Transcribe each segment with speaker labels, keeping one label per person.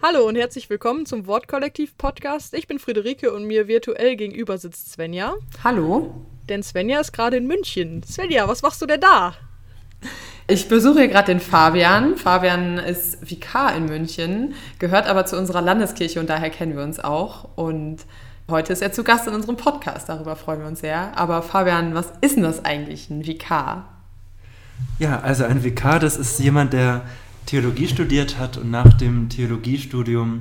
Speaker 1: Hallo und herzlich willkommen zum Wortkollektiv-Podcast. Ich bin Friederike und mir virtuell gegenüber sitzt Svenja.
Speaker 2: Hallo.
Speaker 1: Denn Svenja ist gerade in München. Svenja, was machst du denn da?
Speaker 2: Ich besuche hier gerade den Fabian. Fabian ist Vikar in München, gehört aber zu unserer Landeskirche und daher kennen wir uns auch. Und heute ist er zu Gast in unserem Podcast. Darüber freuen wir uns sehr. Aber Fabian, was ist denn das eigentlich, ein Vikar?
Speaker 3: Ja, also ein Vikar, das ist jemand, der Theologie studiert hat und nach dem Theologiestudium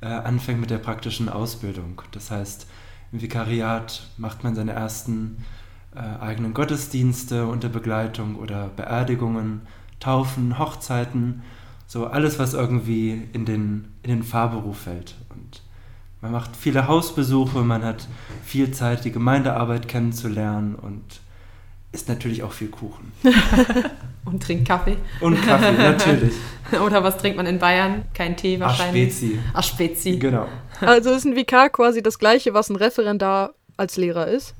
Speaker 3: äh, anfängt mit der praktischen Ausbildung. Das heißt, im Vikariat macht man seine ersten äh, eigenen Gottesdienste unter Begleitung oder Beerdigungen, Taufen, Hochzeiten, so alles, was irgendwie in den, in den Fahrberuf fällt. Man macht viele Hausbesuche, man hat viel Zeit, die Gemeindearbeit kennenzulernen und isst natürlich auch viel Kuchen.
Speaker 2: Und trinkt Kaffee.
Speaker 3: Und Kaffee, natürlich.
Speaker 2: Oder was trinkt man in Bayern? Kein Tee wahrscheinlich.
Speaker 3: Spezi.
Speaker 2: Ach, Spezi.
Speaker 3: Genau.
Speaker 1: Also ist ein Vikar quasi das gleiche, was ein Referendar als Lehrer ist.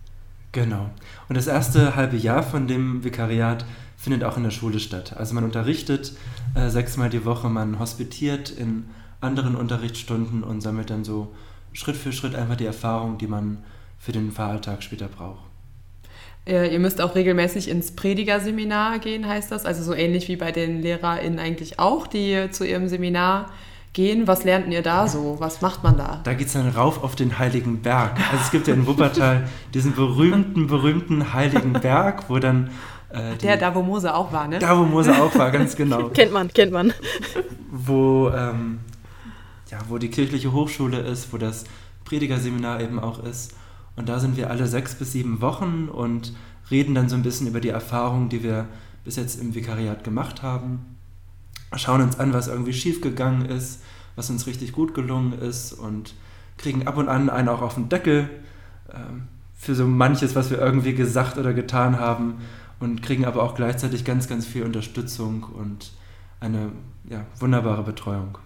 Speaker 3: Genau. Und das erste halbe Jahr von dem Vikariat findet auch in der Schule statt. Also man unterrichtet äh, sechsmal die Woche, man hospitiert in anderen Unterrichtsstunden und sammelt dann so Schritt für Schritt einfach die Erfahrung, die man für den Fahralltag später braucht.
Speaker 2: Äh, Ihr müsst auch regelmäßig ins Predigerseminar gehen, heißt das. Also so ähnlich wie bei den LehrerInnen eigentlich auch, die zu ihrem Seminar gehen. Was lernt ihr da so? Was macht man da?
Speaker 3: Da geht es dann rauf auf den Heiligen Berg. Also es gibt ja in Wuppertal diesen berühmten, berühmten Heiligen Berg, wo dann äh, die,
Speaker 2: Der, da wo Mose auch war, ne?
Speaker 3: da, wo Mose auch war, ganz genau.
Speaker 1: Kennt man, kennt man.
Speaker 3: wo, ähm, wo die kirchliche Hochschule ist, wo das Predigerseminar eben auch ist. Und da sind wir alle sechs bis sieben Wochen und reden dann so ein bisschen über die Erfahrungen, die wir bis jetzt im Vikariat gemacht haben. Schauen uns an, was irgendwie schiefgegangen ist, was uns richtig gut gelungen ist und kriegen ab und an einen auch auf den Deckel ähm, für so manches, was wir irgendwie gesagt oder getan haben und kriegen aber auch gleichzeitig ganz, ganz viel Unterstützung und eine ja, wunderbare Betreuung.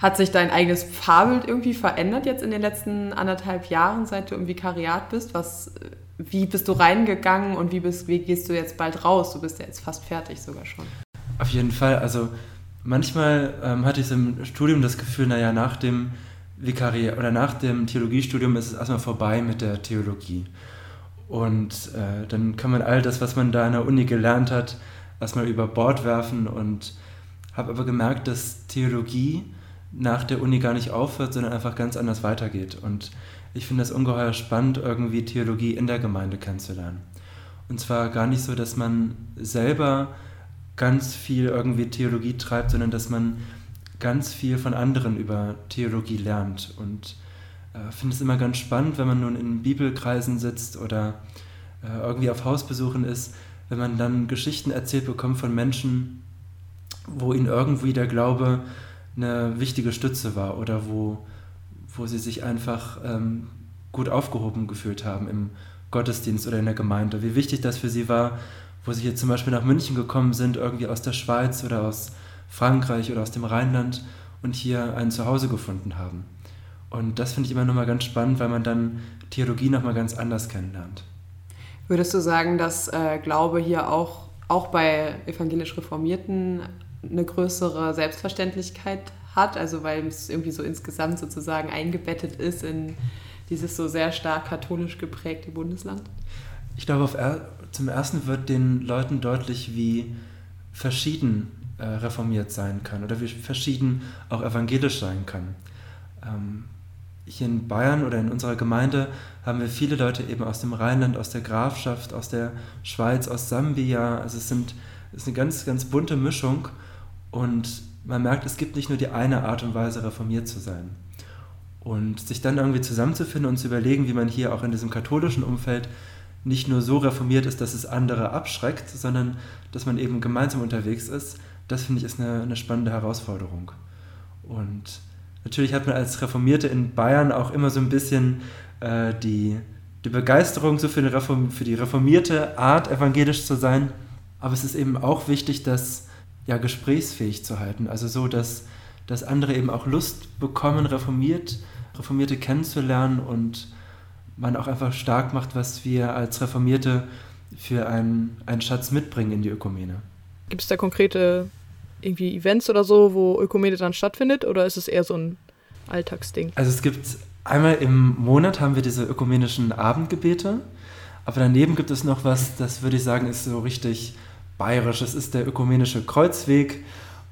Speaker 2: Hat sich dein eigenes Fahrbild irgendwie verändert jetzt in den letzten anderthalb Jahren, seit du im Vikariat bist? Was, wie bist du reingegangen und wie, bist, wie gehst du jetzt bald raus? Du bist ja jetzt fast fertig sogar schon.
Speaker 3: Auf jeden Fall. Also manchmal ähm, hatte ich so im Studium das Gefühl, naja, nach dem Vikariat oder nach dem Theologiestudium ist es erstmal vorbei mit der Theologie. Und äh, dann kann man all das, was man da an der Uni gelernt hat, erstmal über Bord werfen und habe aber gemerkt, dass Theologie nach der Uni gar nicht aufhört, sondern einfach ganz anders weitergeht. Und ich finde das ungeheuer spannend, irgendwie Theologie in der Gemeinde kennenzulernen. Und zwar gar nicht so, dass man selber ganz viel irgendwie Theologie treibt, sondern dass man ganz viel von anderen über Theologie lernt. Und äh, finde es immer ganz spannend, wenn man nun in Bibelkreisen sitzt oder äh, irgendwie auf Hausbesuchen ist, wenn man dann Geschichten erzählt bekommt von Menschen, wo ihnen irgendwie der Glaube eine wichtige Stütze war oder wo, wo sie sich einfach ähm, gut aufgehoben gefühlt haben im Gottesdienst oder in der Gemeinde. Wie wichtig das für sie war, wo sie hier zum Beispiel nach München gekommen sind, irgendwie aus der Schweiz oder aus Frankreich oder aus dem Rheinland und hier ein Zuhause gefunden haben. Und das finde ich immer nochmal ganz spannend, weil man dann Theologie nochmal ganz anders kennenlernt.
Speaker 2: Würdest du sagen, dass äh, Glaube hier auch, auch bei evangelisch Reformierten eine größere Selbstverständlichkeit hat? Also weil es irgendwie so insgesamt sozusagen eingebettet ist in dieses so sehr stark katholisch geprägte Bundesland?
Speaker 3: Ich glaube, er zum Ersten wird den Leuten deutlich, wie verschieden äh, reformiert sein kann oder wie verschieden auch evangelisch sein kann. Ähm, hier in Bayern oder in unserer Gemeinde haben wir viele Leute eben aus dem Rheinland, aus der Grafschaft, aus der Schweiz, aus Sambia. Also es, sind, es ist eine ganz, ganz bunte Mischung und man merkt, es gibt nicht nur die eine Art und Weise, reformiert zu sein. Und sich dann irgendwie zusammenzufinden und zu überlegen, wie man hier auch in diesem katholischen Umfeld nicht nur so reformiert ist, dass es andere abschreckt, sondern dass man eben gemeinsam unterwegs ist, das finde ich ist eine, eine spannende Herausforderung. Und natürlich hat man als Reformierte in Bayern auch immer so ein bisschen äh, die, die Begeisterung so für, Reform, für die reformierte Art, evangelisch zu sein. Aber es ist eben auch wichtig, das ja, gesprächsfähig zu halten. Also so, dass, dass andere eben auch Lust bekommen, reformiert, Reformierte kennenzulernen und man auch einfach stark macht, was wir als Reformierte für einen, einen Schatz mitbringen in die Ökumene.
Speaker 1: Gibt es da konkrete irgendwie Events oder so, wo Ökumene dann stattfindet oder ist es eher so ein Alltagsding?
Speaker 3: Also es gibt einmal im Monat haben wir diese ökumenischen Abendgebete, aber daneben gibt es noch was, das würde ich sagen, ist so richtig bayerisch. Das ist der ökumenische Kreuzweg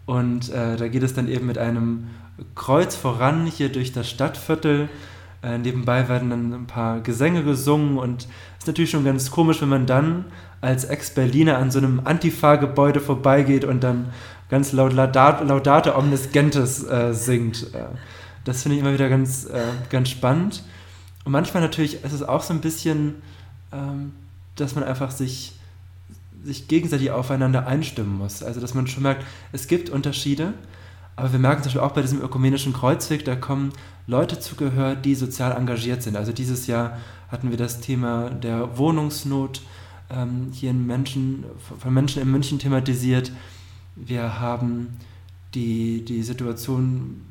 Speaker 3: und äh, da geht es dann eben mit einem Kreuz voran hier durch das Stadtviertel. Äh, nebenbei werden dann ein paar Gesänge gesungen und es ist natürlich schon ganz komisch, wenn man dann als Ex-Berliner an so einem Antifa-Gebäude vorbeigeht und dann ganz laut Laudate, Laudate Omnis Gentes äh, singt. Äh, das finde ich immer wieder ganz, äh, ganz spannend. Und manchmal natürlich ist es auch so ein bisschen, ähm, dass man einfach sich, sich gegenseitig aufeinander einstimmen muss. Also dass man schon merkt, es gibt Unterschiede, aber wir merken zum Beispiel auch bei diesem ökumenischen Kreuzweg, da kommen Leute zu Gehör, die sozial engagiert sind. Also dieses Jahr hatten wir das Thema der Wohnungsnot ähm, hier in Menschen, von Menschen in München thematisiert. Wir haben die, die Situation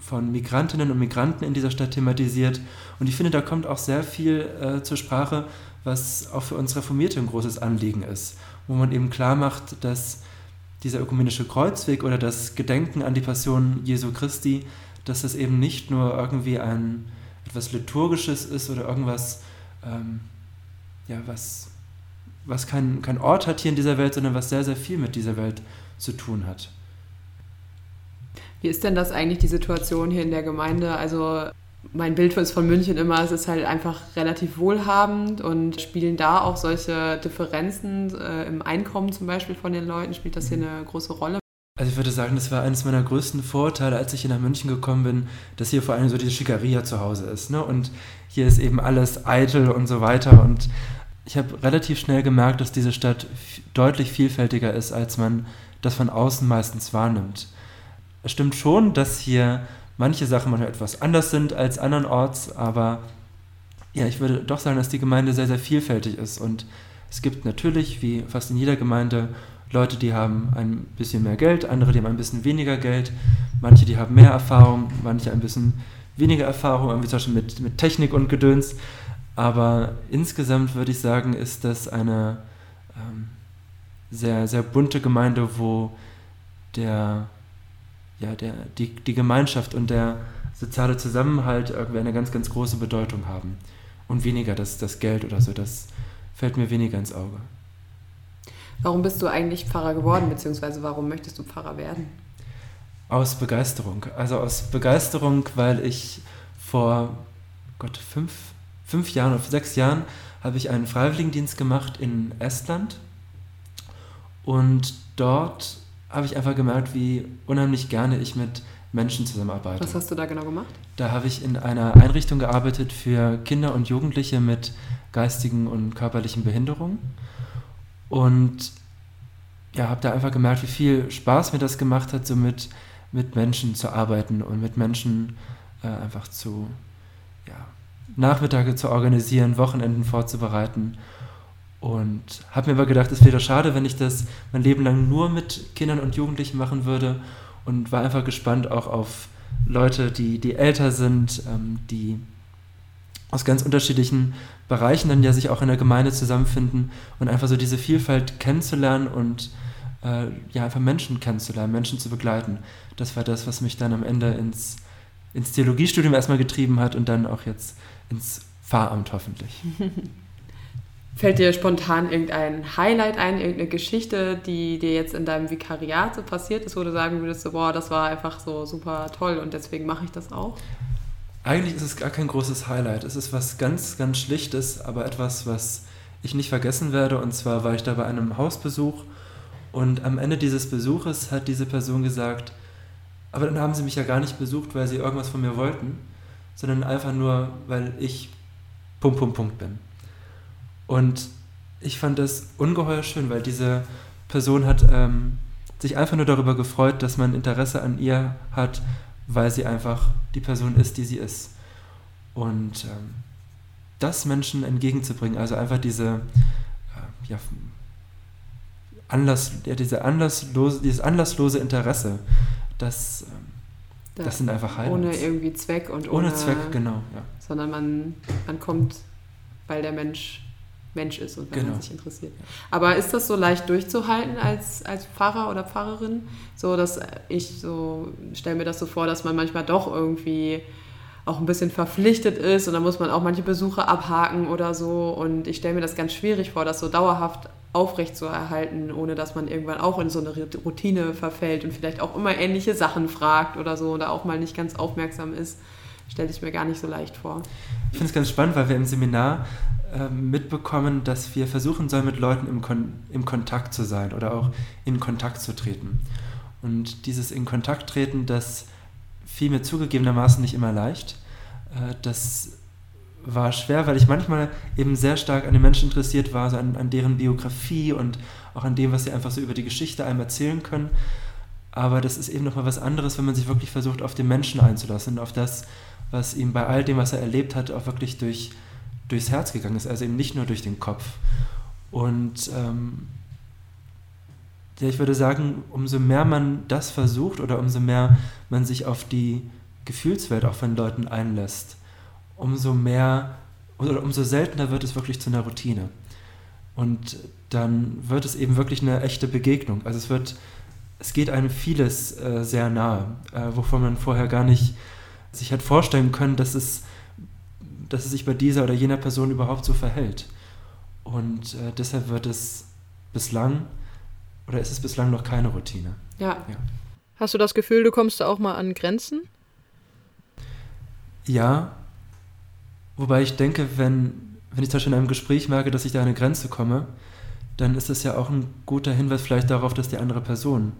Speaker 3: von Migrantinnen und Migranten in dieser Stadt thematisiert. Und ich finde, da kommt auch sehr viel äh, zur Sprache, was auch für uns Reformierte ein großes Anliegen ist, wo man eben klar macht, dass dieser ökumenische Kreuzweg oder das Gedenken an die Passion Jesu Christi, dass das eben nicht nur irgendwie ein etwas Liturgisches ist oder irgendwas, ähm, ja, was, was kein, kein Ort hat hier in dieser Welt, sondern was sehr, sehr viel mit dieser Welt zu tun hat.
Speaker 2: Wie ist denn das eigentlich, die Situation hier in der Gemeinde? Also mein Bild ist von München immer, es ist halt einfach relativ wohlhabend und spielen da auch solche Differenzen äh, im Einkommen zum Beispiel von den Leuten, spielt das hier eine große Rolle?
Speaker 3: Also ich würde sagen, das war eines meiner größten Vorteile, als ich hier nach München gekommen bin, dass hier vor allem so diese Schickeria zu Hause ist. Ne? Und hier ist eben alles eitel und so weiter. Und ich habe relativ schnell gemerkt, dass diese Stadt deutlich vielfältiger ist, als man das von außen meistens wahrnimmt es stimmt schon, dass hier manche Sachen manchmal etwas anders sind als andernorts, aber ja, ich würde doch sagen, dass die Gemeinde sehr, sehr vielfältig ist. Und es gibt natürlich, wie fast in jeder Gemeinde, Leute, die haben ein bisschen mehr Geld, andere, die haben ein bisschen weniger Geld, manche, die haben mehr Erfahrung, manche ein bisschen weniger Erfahrung, irgendwie zum Beispiel mit, mit Technik und Gedöns. Aber insgesamt würde ich sagen, ist das eine ähm, sehr, sehr bunte Gemeinde, wo der ja, der, die, die Gemeinschaft und der soziale Zusammenhalt irgendwie eine ganz, ganz große Bedeutung haben. Und weniger das, das Geld oder so, das fällt mir weniger ins Auge.
Speaker 2: Warum bist du eigentlich Pfarrer geworden, beziehungsweise warum möchtest du Pfarrer werden?
Speaker 3: Aus Begeisterung. Also aus Begeisterung, weil ich vor Gott, fünf, fünf Jahren oder sechs Jahren habe ich einen Freiwilligendienst gemacht in Estland. Und dort habe ich einfach gemerkt, wie unheimlich gerne ich mit Menschen zusammenarbeite.
Speaker 2: Was hast du da genau gemacht?
Speaker 3: Da habe ich in einer Einrichtung gearbeitet für Kinder und Jugendliche mit geistigen und körperlichen Behinderungen. Und ja, habe da einfach gemerkt, wie viel Spaß mir das gemacht hat, so mit, mit Menschen zu arbeiten und mit Menschen äh, einfach zu, ja, Nachmittage zu organisieren, Wochenenden vorzubereiten und habe mir aber gedacht, es wäre schade, wenn ich das mein Leben lang nur mit Kindern und Jugendlichen machen würde. Und war einfach gespannt auch auf Leute, die, die älter sind, ähm, die aus ganz unterschiedlichen Bereichen dann ja sich auch in der Gemeinde zusammenfinden und einfach so diese Vielfalt kennenzulernen und äh, ja einfach Menschen kennenzulernen, Menschen zu begleiten. Das war das, was mich dann am Ende ins, ins Theologiestudium erstmal getrieben hat und dann auch jetzt ins Pfarramt hoffentlich.
Speaker 2: Fällt dir spontan irgendein Highlight ein, irgendeine Geschichte, die dir jetzt in deinem Vikariat so passiert ist, wo du sagen würdest, so, boah, das war einfach so super toll und deswegen mache ich das auch?
Speaker 3: Eigentlich ist es gar kein großes Highlight. Es ist was ganz, ganz Schlichtes, aber etwas, was ich nicht vergessen werde. Und zwar war ich da bei einem Hausbesuch und am Ende dieses Besuches hat diese Person gesagt, aber dann haben sie mich ja gar nicht besucht, weil sie irgendwas von mir wollten, sondern einfach nur, weil ich Punkt, Punkt, Punkt bin. Und ich fand das ungeheuer schön, weil diese Person hat ähm, sich einfach nur darüber gefreut, dass man Interesse an ihr hat, weil sie einfach die Person ist, die sie ist. Und ähm, das Menschen entgegenzubringen, also einfach diese, äh, ja, Anlass, ja, diese anlasslose, dieses anlasslose Interesse, das, ähm,
Speaker 2: Da-
Speaker 3: Das sind einfach Highlights.
Speaker 2: ohne irgendwie Zweck und ohne,
Speaker 3: Ohne Zweck, genau. Ja.
Speaker 2: sondern man, man kommt, weil der Mensch Mensch ist und weil
Speaker 3: Genau.
Speaker 2: man sich interessiert. Aber ist das so leicht durchzuhalten als, als Pfarrer oder Pfarrerin? So, dass ich so, stelle mir das so vor, dass man manchmal doch irgendwie auch ein bisschen verpflichtet ist und dann muss man auch manche Besuche abhaken oder so. Und ich stelle mir das ganz schwierig vor, das so dauerhaft aufrecht zu erhalten, ohne dass man irgendwann auch in so eine Routine verfällt und vielleicht auch immer ähnliche Sachen fragt oder so oder auch mal nicht ganz aufmerksam ist. Stelle ich mir gar nicht so leicht vor.
Speaker 3: Ich finde es ganz spannend, weil wir im Seminar mitbekommen, dass wir versuchen sollen, mit Leuten im, Kon im Kontakt zu sein oder auch in Kontakt zu treten. Und dieses in Kontakt treten, das fiel mir zugegebenermaßen nicht immer leicht. Äh, das war schwer, weil ich manchmal eben sehr stark an den Menschen interessiert war, so an, an deren Biografie und auch an dem, was sie einfach so über die Geschichte einem erzählen können. Aber das ist eben nochmal was anderes, wenn man sich wirklich versucht, auf den Menschen einzulassen und auf das, was ihm bei all dem, was er erlebt hat, auch wirklich durch, durchs Herz gegangen ist, also eben nicht nur durch den Kopf. Und ähm, ja, ich würde sagen, umso mehr man das versucht oder umso mehr man sich auf die Gefühlswelt auch von Leuten einlässt, umso mehr oder umso seltener wird es wirklich zu einer Routine. Und dann wird es eben wirklich eine echte Begegnung. Also es wird, es geht einem vieles äh, sehr nahe, äh, wovon man vorher gar nicht sich hat vorstellen können, dass es, dass es sich bei dieser oder jener Person überhaupt so verhält. Und äh, deshalb wird es bislang oder ist es bislang noch keine Routine.
Speaker 2: Ja,
Speaker 1: Hast du das Gefühl, du kommst da auch mal an Grenzen?
Speaker 3: Ja, wobei ich denke, wenn, wenn ich zum Beispiel in einem Gespräch merke, dass ich da an eine Grenze komme, dann ist das ja auch ein guter Hinweis vielleicht darauf, dass die andere Person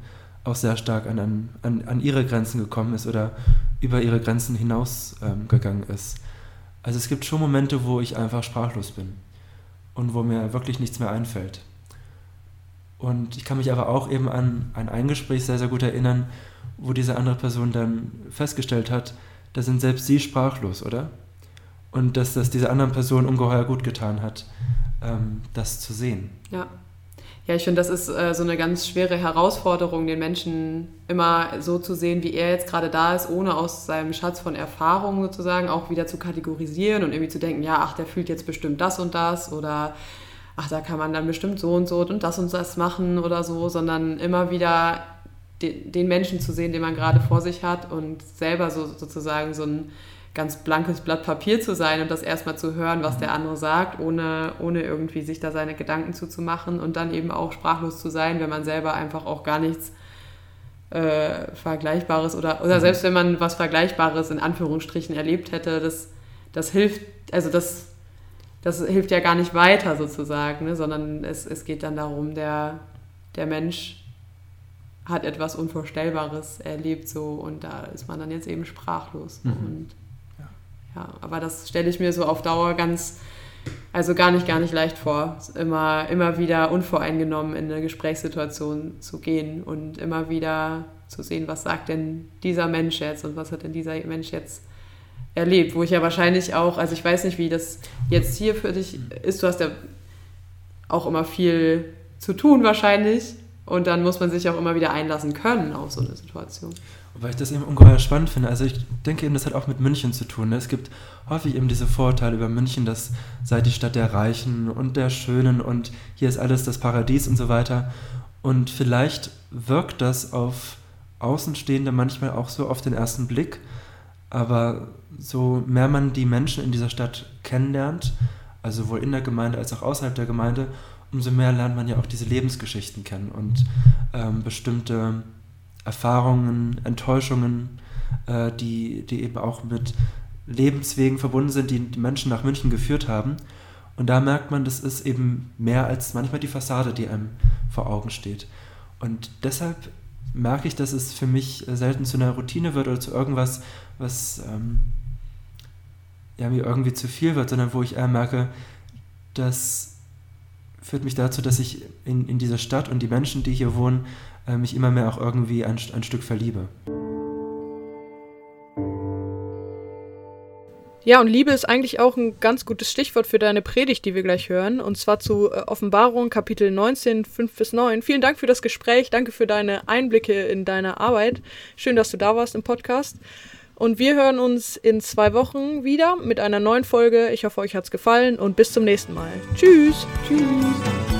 Speaker 3: auch sehr stark an, an, an, ihre Grenzen gekommen ist oder über ihre Grenzen hinaus ähm, gegangen ist. Also es gibt schon Momente, wo ich einfach sprachlos bin und wo mir wirklich nichts mehr einfällt. Und ich kann mich aber auch eben an, ein Gespräch sehr, sehr gut erinnern, wo diese andere Person dann festgestellt hat, da sind selbst sie sprachlos, oder? Und dass das dieser anderen Person ungeheuer gut getan hat, ähm, das zu sehen.
Speaker 2: ja. Ja, ich finde, das ist äh, so eine ganz schwere Herausforderung, den Menschen immer so zu sehen, wie er jetzt gerade da ist, ohne aus seinem Schatz von Erfahrungen sozusagen auch wieder zu kategorisieren und irgendwie zu denken, ja, ach, der fühlt jetzt bestimmt das und das oder ach, da kann man dann bestimmt so und so und das und das machen oder so, sondern immer wieder de den Menschen zu sehen, den man gerade vor sich hat und selber so sozusagen so ein ganz blankes Blatt Papier zu sein und das erstmal zu hören, was der andere sagt, ohne, ohne irgendwie sich da seine Gedanken zuzumachen und dann eben auch sprachlos zu sein, wenn man selber einfach auch gar nichts äh, Vergleichbares oder, oder selbst wenn man was Vergleichbares in Anführungsstrichen erlebt hätte, das, das hilft, also das, das hilft ja gar nicht weiter sozusagen, ne? sondern es, es geht dann darum, der, der Mensch hat etwas Unvorstellbares erlebt so und da ist man dann jetzt eben sprachlos.
Speaker 3: Mhm.
Speaker 2: Und. Ja, aber das stelle ich mir so auf Dauer ganz, also gar nicht, gar nicht leicht vor, immer, immer wieder unvoreingenommen in eine Gesprächssituation zu gehen und immer wieder zu sehen, was sagt denn dieser Mensch jetzt und was hat denn dieser Mensch jetzt erlebt, wo ich ja wahrscheinlich auch, also ich weiß nicht, wie das jetzt hier für dich ist, du hast ja auch immer viel zu tun wahrscheinlich und dann muss man sich auch immer wieder einlassen können auf so eine Situation.
Speaker 3: Wobei ich das eben ungeheuer spannend finde. Also ich denke eben, das hat auch mit München zu tun. ne? Es gibt häufig eben diese Vorurteile über München, dass sei die Stadt der Reichen und der Schönen und hier ist alles das Paradies und so weiter. Und vielleicht wirkt das auf Außenstehende manchmal auch so auf den ersten Blick. Aber so mehr man die Menschen in dieser Stadt kennenlernt, also sowohl in der Gemeinde als auch außerhalb der Gemeinde, umso mehr lernt man ja auch diese Lebensgeschichten kennen und ähm, bestimmte Erfahrungen, Enttäuschungen, äh, die, die eben auch mit Lebenswegen verbunden sind, die die Menschen nach München geführt haben. Und da merkt man, das ist eben mehr als manchmal die Fassade, die einem vor Augen steht. Und deshalb merke ich, dass es für mich selten zu einer Routine wird oder zu irgendwas, was ähm, ja, mir irgendwie zu viel wird, sondern wo ich eher merke, das führt mich dazu, dass ich in, in diese Stadt und die Menschen, die hier wohnen, äh, mich immer mehr auch irgendwie ein, ein Stück verliebe.
Speaker 1: Ja, und Liebe ist eigentlich auch ein ganz gutes Stichwort für deine Predigt, die wir gleich hören. Und zwar zu äh, Offenbarung, Kapitel 19, 5 bis 9. Vielen Dank für das Gespräch. Danke für deine Einblicke in deine Arbeit. Schön, dass du da warst im Podcast. Und wir hören uns in zwei Wochen wieder mit einer neuen Folge. Ich hoffe, euch hat es gefallen und bis zum nächsten Mal. Tschüss. Tschüss.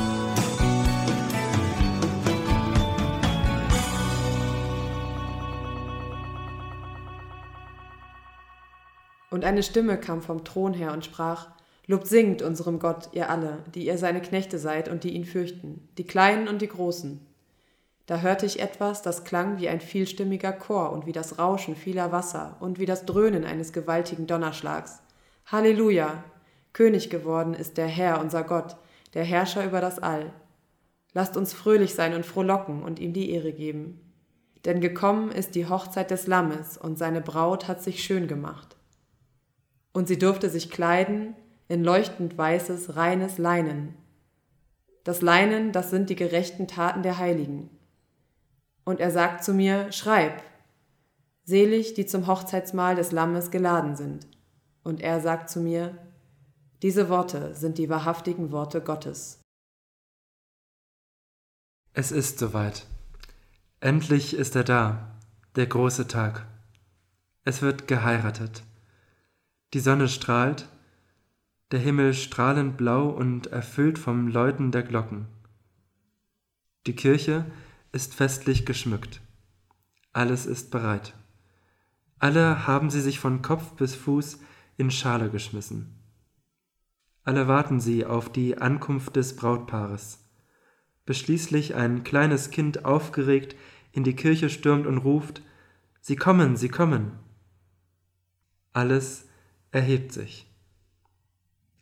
Speaker 2: Und eine Stimme kam vom Thron her und sprach, Lobt singt unserem Gott, ihr alle, die ihr seine Knechte seid und die ihn fürchten, die Kleinen und die Großen. Da hörte ich etwas, das klang wie ein vielstimmiger Chor und wie das Rauschen vieler Wasser und wie das Dröhnen eines gewaltigen Donnerschlags. Halleluja! König geworden ist der Herr, unser Gott, der Herrscher über das All. Lasst uns fröhlich sein und frohlocken und ihm die Ehre geben. Denn gekommen ist die Hochzeit des Lammes, und seine Braut hat sich schön gemacht. Und sie durfte sich kleiden in leuchtend weißes, reines Leinen. Das Leinen, das sind die gerechten Taten der Heiligen. Und er sagt zu mir, schreib, selig, die zum Hochzeitsmahl des Lammes geladen sind. Und er sagt zu mir, diese Worte sind die wahrhaftigen Worte Gottes.
Speaker 3: Es ist soweit. Endlich ist er da, der große Tag. Es wird geheiratet. Die Sonne strahlt, der Himmel strahlend blau und erfüllt vom Läuten der Glocken. Die Kirche ist festlich geschmückt. Alles ist bereit. Alle haben sie sich von Kopf bis Fuß in Schale geschmissen. Alle warten sie auf die Ankunft des Brautpaares, bis schließlich ein kleines Kind aufgeregt in die Kirche stürmt und ruft, Sie kommen, Sie kommen. Alles erhebt sich.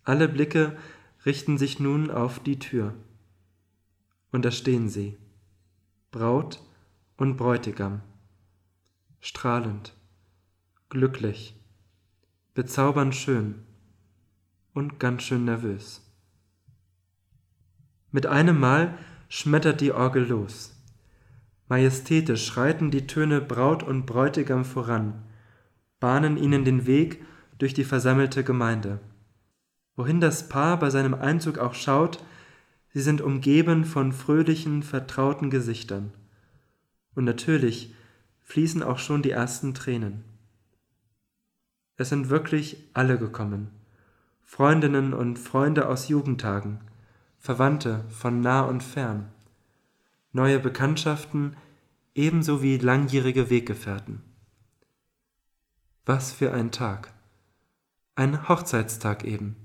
Speaker 3: Alle Blicke richten sich nun auf die Tür. Und da stehen sie, Braut und Bräutigam, strahlend, glücklich, bezaubernd schön und ganz schön nervös. Mit einem Mal schmettert die Orgel los. Majestätisch schreiten die Töne Braut und Bräutigam voran, bahnen ihnen den Weg durch die versammelte Gemeinde. Wohin das Paar bei seinem Einzug auch schaut, sie sind umgeben von fröhlichen, vertrauten Gesichtern. Und natürlich fließen auch schon die ersten Tränen. Es sind wirklich alle gekommen. Freundinnen und Freunde aus Jugendtagen, Verwandte von nah und fern, neue Bekanntschaften ebenso wie langjährige Weggefährten. Was für ein Tag. Ein Hochzeitstag eben.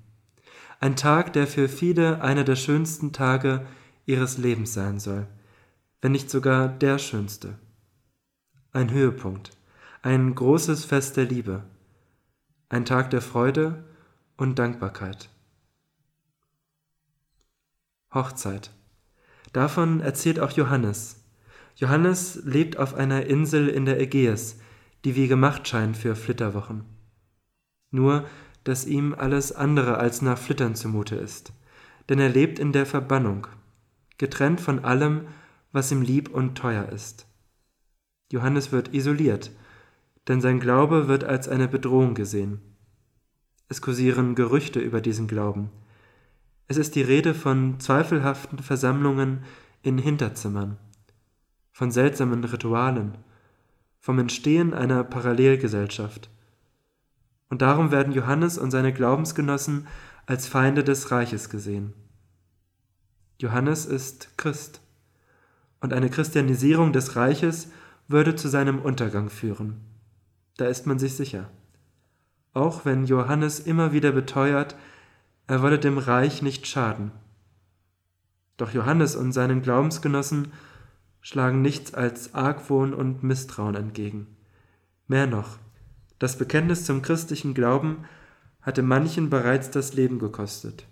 Speaker 3: Ein Tag, der für viele einer der schönsten Tage ihres Lebens sein soll, wenn nicht sogar der schönste. Ein Höhepunkt, ein großes Fest der Liebe, ein Tag der Freude und Dankbarkeit. Hochzeit. Davon erzählt auch Johannes. Johannes lebt auf einer Insel in der Ägäis, die wie gemacht scheint für Flitterwochen. Nur dass ihm alles andere als nach Flittern zumute ist, denn er lebt in der Verbannung, getrennt von allem, was ihm lieb und teuer ist. Johannes wird isoliert, denn sein Glaube wird als eine Bedrohung gesehen. Es kursieren Gerüchte über diesen Glauben. Es ist die Rede von zweifelhaften Versammlungen in Hinterzimmern, von seltsamen Ritualen, vom Entstehen einer Parallelgesellschaft – und darum werden Johannes und seine Glaubensgenossen als Feinde des Reiches gesehen. Johannes ist Christ, und eine Christianisierung des Reiches würde zu seinem Untergang führen. Da ist man sich sicher. Auch wenn Johannes immer wieder beteuert, er wolle dem Reich nicht schaden. Doch Johannes und seinen Glaubensgenossen schlagen nichts als Argwohn und Misstrauen entgegen. Mehr noch, das Bekenntnis zum christlichen Glauben hatte manchen bereits das Leben gekostet.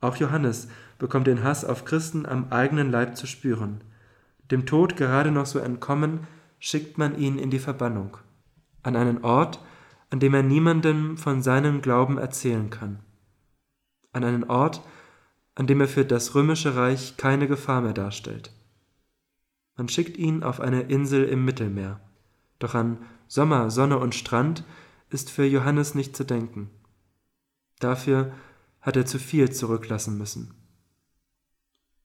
Speaker 3: Auch Johannes bekommt den Hass auf Christen am eigenen Leib zu spüren. Dem Tod gerade noch so entkommen, schickt man ihn in die Verbannung, an einen Ort, an dem er niemandem von seinem Glauben erzählen kann, an einen Ort, an dem er für das römische Reich keine Gefahr mehr darstellt. Man schickt ihn auf eine Insel im Mittelmeer, doch an Sommer, Sonne und Strand ist für Johannes nicht zu denken. Dafür hat er zu viel zurücklassen müssen.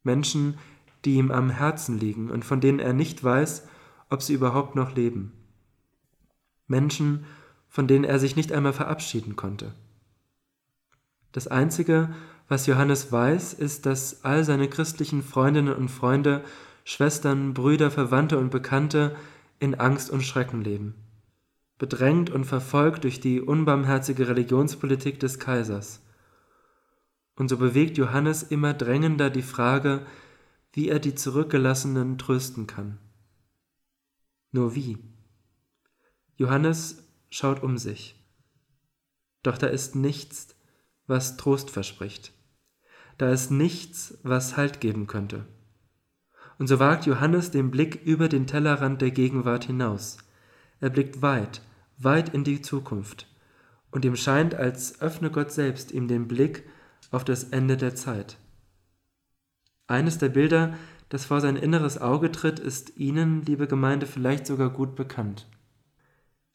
Speaker 3: Menschen, die ihm am Herzen liegen und von denen er nicht weiß, ob sie überhaupt noch leben. Menschen, von denen er sich nicht einmal verabschieden konnte. Das Einzige, was Johannes weiß, ist, dass all seine christlichen Freundinnen und Freunde, Schwestern, Brüder, Verwandte und Bekannte in Angst und Schrecken leben, bedrängt und verfolgt durch die unbarmherzige Religionspolitik des Kaisers. Und so bewegt Johannes immer drängender die Frage, wie er die Zurückgelassenen trösten kann. Nur wie? Johannes schaut um sich. Doch da ist nichts, was Trost verspricht. Da ist nichts, was Halt geben könnte. Und so wagt Johannes den Blick über den Tellerrand der Gegenwart hinaus. Er blickt weit, weit in die Zukunft, und ihm scheint, als öffne Gott selbst ihm den Blick auf das Ende der Zeit. Eines der Bilder, das vor sein inneres Auge tritt, ist Ihnen, liebe Gemeinde, vielleicht sogar gut bekannt.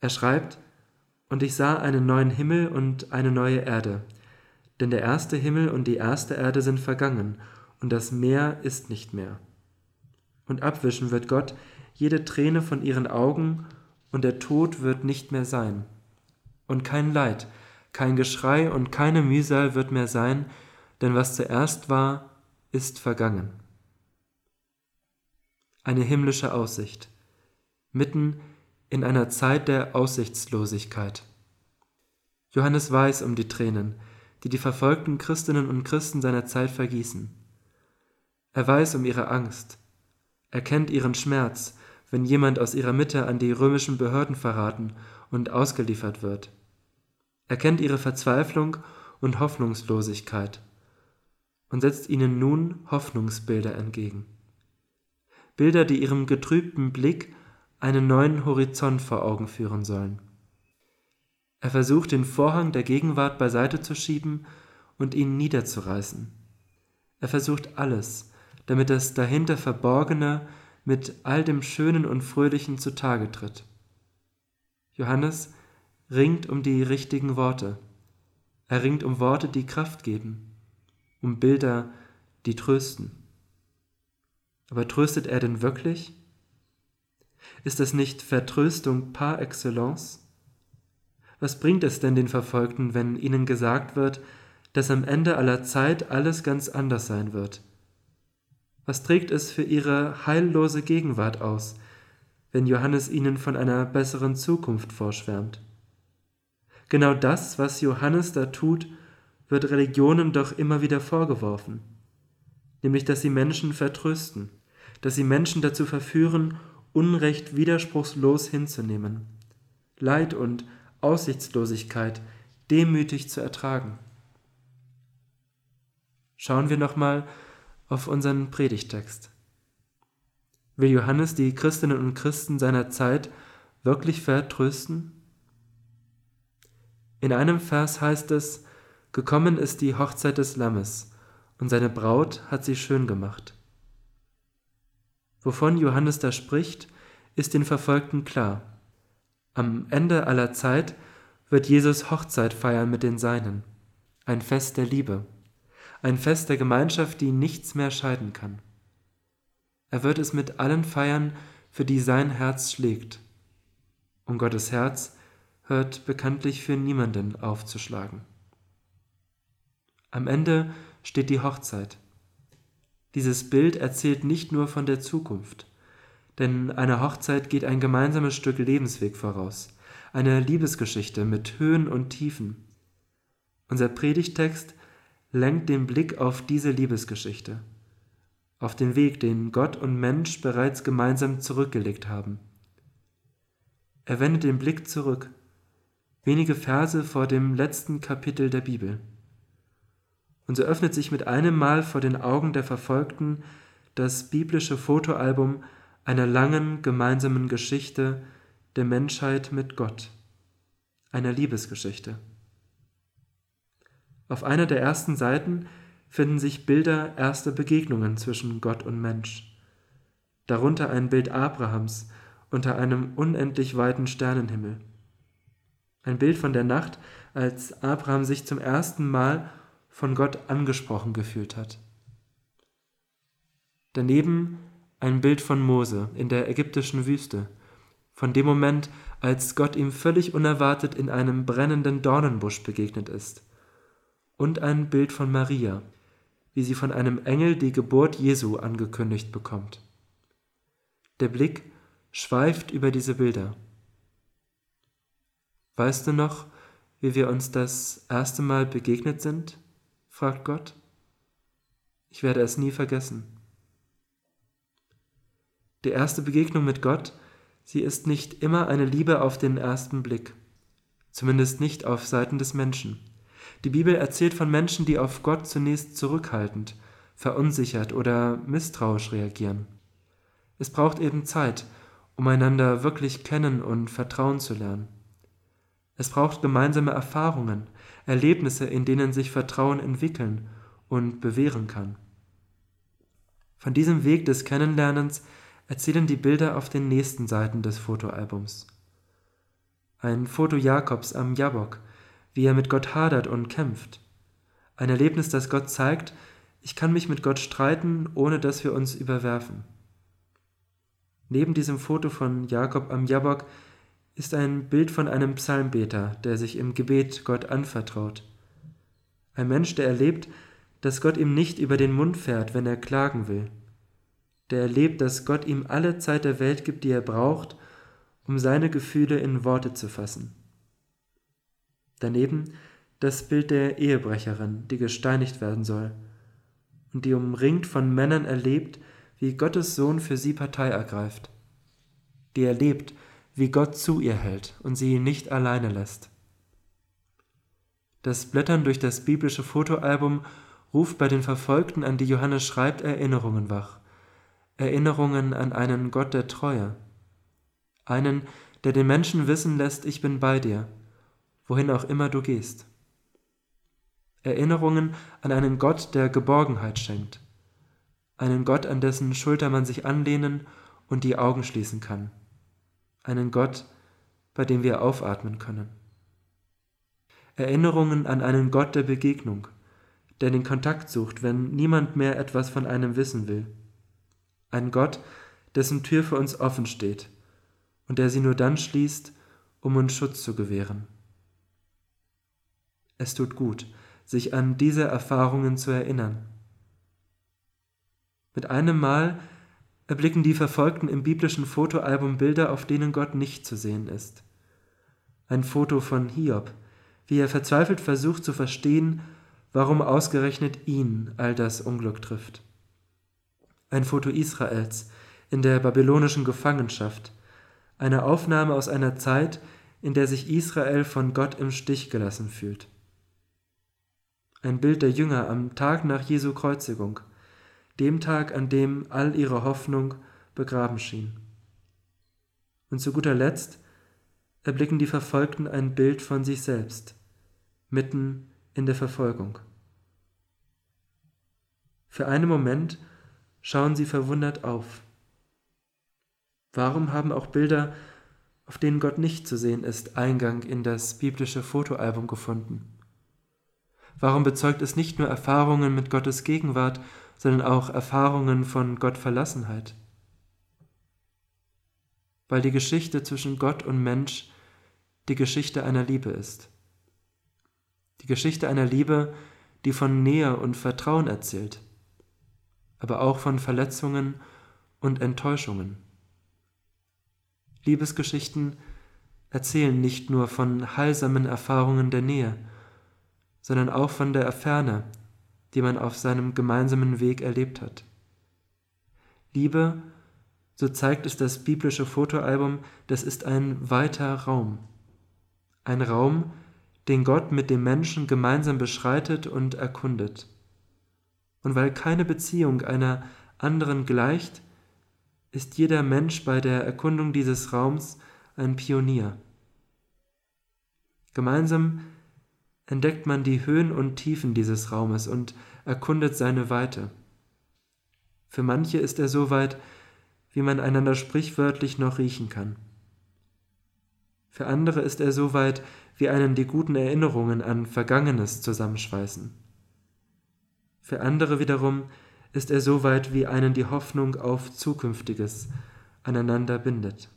Speaker 3: Er schreibt, Und ich sah einen neuen Himmel und eine neue Erde, denn der erste Himmel und die erste Erde sind vergangen, und das Meer ist nicht mehr. Und abwischen wird Gott jede Träne von ihren Augen, und der Tod wird nicht mehr sein. Und kein Leid, kein Geschrei und keine Mühsal wird mehr sein, denn was zuerst war, ist vergangen. Eine himmlische Aussicht, mitten in einer Zeit der Aussichtslosigkeit. Johannes weiß um die Tränen, die die verfolgten Christinnen und Christen seiner Zeit vergießen. Er weiß um ihre Angst, er kennt ihren Schmerz, wenn jemand aus ihrer Mitte an die römischen Behörden verraten und ausgeliefert wird. Er kennt ihre Verzweiflung und Hoffnungslosigkeit und setzt ihnen nun Hoffnungsbilder entgegen. Bilder, die ihrem getrübten Blick einen neuen Horizont vor Augen führen sollen. Er versucht den Vorhang der Gegenwart beiseite zu schieben und ihn niederzureißen. Er versucht alles, damit das dahinter Verborgene mit all dem Schönen und Fröhlichen zutage tritt. Johannes ringt um die richtigen Worte. Er ringt um Worte, die Kraft geben um Bilder, die trösten. Aber tröstet er denn wirklich? Ist das nicht Vertröstung par excellence? Was bringt es denn den Verfolgten, wenn ihnen gesagt wird, dass am Ende aller Zeit alles ganz anders sein wird? Was trägt es für ihre heillose Gegenwart aus, wenn Johannes ihnen von einer besseren Zukunft vorschwärmt? Genau das, was Johannes da tut, wird Religionen doch immer wieder vorgeworfen, nämlich dass sie Menschen vertrösten, dass sie Menschen dazu verführen, Unrecht widerspruchslos hinzunehmen, Leid und Aussichtslosigkeit demütig zu ertragen. Schauen wir nochmal auf unseren Predigtext. Will Johannes die Christinnen und Christen seiner Zeit wirklich vertrösten? In einem Vers heißt es, Gekommen ist die Hochzeit des Lammes, und seine Braut hat sie schön gemacht. Wovon Johannes da spricht, ist den Verfolgten klar. Am Ende aller Zeit wird Jesus Hochzeit feiern mit den Seinen, ein Fest der Liebe, ein Fest der Gemeinschaft, die nichts mehr scheiden kann. Er wird es mit allen feiern, für die sein Herz schlägt. Und Gottes Herz hört bekanntlich für niemanden aufzuschlagen. Am Ende steht die Hochzeit. Dieses Bild erzählt nicht nur von der Zukunft, denn einer Hochzeit geht ein gemeinsames Stück Lebensweg voraus, eine Liebesgeschichte mit Höhen und Tiefen. Unser Predigtext lenkt den Blick auf diese Liebesgeschichte, auf den Weg, den Gott und Mensch bereits gemeinsam zurückgelegt haben. Er wendet den Blick zurück, wenige Verse vor dem letzten Kapitel der Bibel. Und so öffnet sich mit einem Mal vor den Augen der Verfolgten das biblische Fotoalbum einer langen gemeinsamen Geschichte der Menschheit mit Gott, einer Liebesgeschichte. Auf einer der ersten Seiten finden sich Bilder erster Begegnungen zwischen Gott und Mensch, darunter ein Bild Abrahams unter einem unendlich weiten Sternenhimmel. Ein Bild von der Nacht, als Abraham sich zum ersten Mal von Gott angesprochen gefühlt hat. Daneben ein Bild von Mose in der ägyptischen Wüste, von dem Moment, als Gott ihm völlig unerwartet in einem brennenden Dornenbusch begegnet ist. Und ein Bild von Maria, wie sie von einem Engel die Geburt Jesu angekündigt bekommt. Der Blick schweift über diese Bilder. Weißt du noch, wie wir uns das erste Mal begegnet sind? fragt Gott. Ich werde es nie vergessen. Die erste Begegnung mit Gott, sie ist nicht immer eine Liebe auf den ersten Blick, zumindest nicht auf Seiten des Menschen. Die Bibel erzählt von Menschen, die auf Gott zunächst zurückhaltend, verunsichert oder misstrauisch reagieren. Es braucht eben Zeit, um einander wirklich kennen und vertrauen zu lernen. Es braucht gemeinsame Erfahrungen, Erlebnisse, in denen sich Vertrauen entwickeln und bewähren kann. Von diesem Weg des Kennenlernens erzählen die Bilder auf den nächsten Seiten des Fotoalbums. Ein Foto Jakobs am Jabok, wie er mit Gott hadert und kämpft. Ein Erlebnis, das Gott zeigt, ich kann mich mit Gott streiten, ohne dass wir uns überwerfen. Neben diesem Foto von Jakob am Jabok ist ein Bild von einem Psalmbeter, der sich im Gebet Gott anvertraut. Ein Mensch, der erlebt, dass Gott ihm nicht über den Mund fährt, wenn er klagen will. Der erlebt, dass Gott ihm alle Zeit der Welt gibt, die er braucht, um seine Gefühle in Worte zu fassen. Daneben das Bild der Ehebrecherin, die gesteinigt werden soll und die umringt von Männern erlebt, wie Gottes Sohn für sie Partei ergreift. Die erlebt, wie Gott zu ihr hält und sie nicht alleine lässt. Das Blättern durch das biblische Fotoalbum ruft bei den Verfolgten, an die Johannes schreibt, Erinnerungen wach. Erinnerungen an einen Gott der Treue. Einen, der den Menschen wissen lässt, ich bin bei dir, wohin auch immer du gehst. Erinnerungen an einen Gott, der Geborgenheit schenkt. Einen Gott, an dessen Schulter man sich anlehnen und die Augen schließen kann einen Gott, bei dem wir aufatmen können. Erinnerungen an einen Gott der Begegnung, der den Kontakt sucht, wenn niemand mehr etwas von einem wissen will. Ein Gott, dessen Tür für uns offen steht und der sie nur dann schließt, um uns Schutz zu gewähren. Es tut gut, sich an diese Erfahrungen zu erinnern. Mit einem Mal erblicken die Verfolgten im biblischen Fotoalbum Bilder, auf denen Gott nicht zu sehen ist. Ein Foto von Hiob, wie er verzweifelt versucht zu verstehen, warum ausgerechnet ihn all das Unglück trifft. Ein Foto Israels in der babylonischen Gefangenschaft, eine Aufnahme aus einer Zeit, in der sich Israel von Gott im Stich gelassen fühlt. Ein Bild der Jünger am Tag nach Jesu Kreuzigung – dem Tag, an dem all ihre Hoffnung begraben schien. Und zu guter Letzt erblicken die Verfolgten ein Bild von sich selbst, mitten in der Verfolgung. Für einen Moment schauen sie verwundert auf. Warum haben auch Bilder, auf denen Gott nicht zu sehen ist, Eingang in das biblische Fotoalbum gefunden? Warum bezeugt es nicht nur Erfahrungen mit Gottes Gegenwart, sondern auch Erfahrungen von Gottverlassenheit. Weil die Geschichte zwischen Gott und Mensch die Geschichte einer Liebe ist. Die Geschichte einer Liebe, die von Nähe und Vertrauen erzählt, aber auch von Verletzungen und Enttäuschungen. Liebesgeschichten erzählen nicht nur von heilsamen Erfahrungen der Nähe, sondern auch von der Ferne die man auf seinem gemeinsamen Weg erlebt hat. Liebe, so zeigt es das biblische Fotoalbum, das ist ein weiter Raum. Ein Raum, den Gott mit dem Menschen gemeinsam beschreitet und erkundet. Und weil keine Beziehung einer anderen gleicht, ist jeder Mensch bei der Erkundung dieses Raums ein Pionier. Gemeinsam entdeckt man die Höhen und Tiefen dieses Raumes und erkundet seine Weite. Für manche ist er so weit, wie man einander sprichwörtlich noch riechen kann. Für andere ist er so weit, wie einen die guten Erinnerungen an Vergangenes zusammenschweißen. Für andere wiederum ist er so weit, wie einen die Hoffnung auf Zukünftiges aneinander bindet.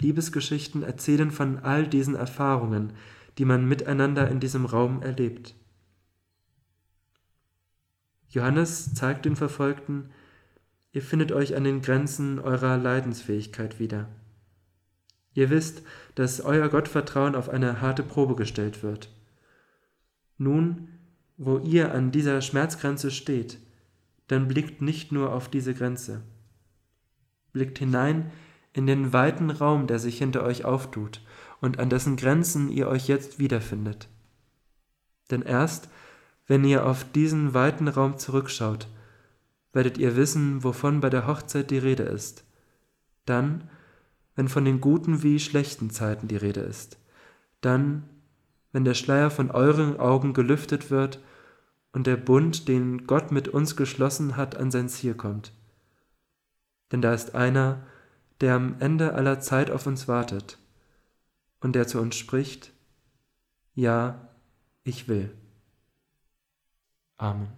Speaker 3: Liebesgeschichten erzählen von all diesen Erfahrungen, die man miteinander in diesem Raum erlebt. Johannes zeigt den Verfolgten, ihr findet euch an den Grenzen eurer Leidensfähigkeit wieder. Ihr wisst, dass euer Gottvertrauen auf eine harte Probe gestellt wird. Nun, wo ihr an dieser Schmerzgrenze steht, dann blickt nicht nur auf diese Grenze. Blickt hinein in den weiten Raum, der sich hinter euch auftut und an dessen Grenzen ihr euch jetzt wiederfindet. Denn erst, wenn ihr auf diesen weiten Raum zurückschaut, werdet ihr wissen, wovon bei der Hochzeit die Rede ist. Dann, wenn von den guten wie schlechten Zeiten die Rede ist. Dann, wenn der Schleier von euren Augen gelüftet wird und der Bund, den Gott mit uns geschlossen hat, an sein Ziel kommt. Denn da ist einer, der am Ende aller Zeit auf uns wartet und der zu uns spricht, ja, ich will. Amen.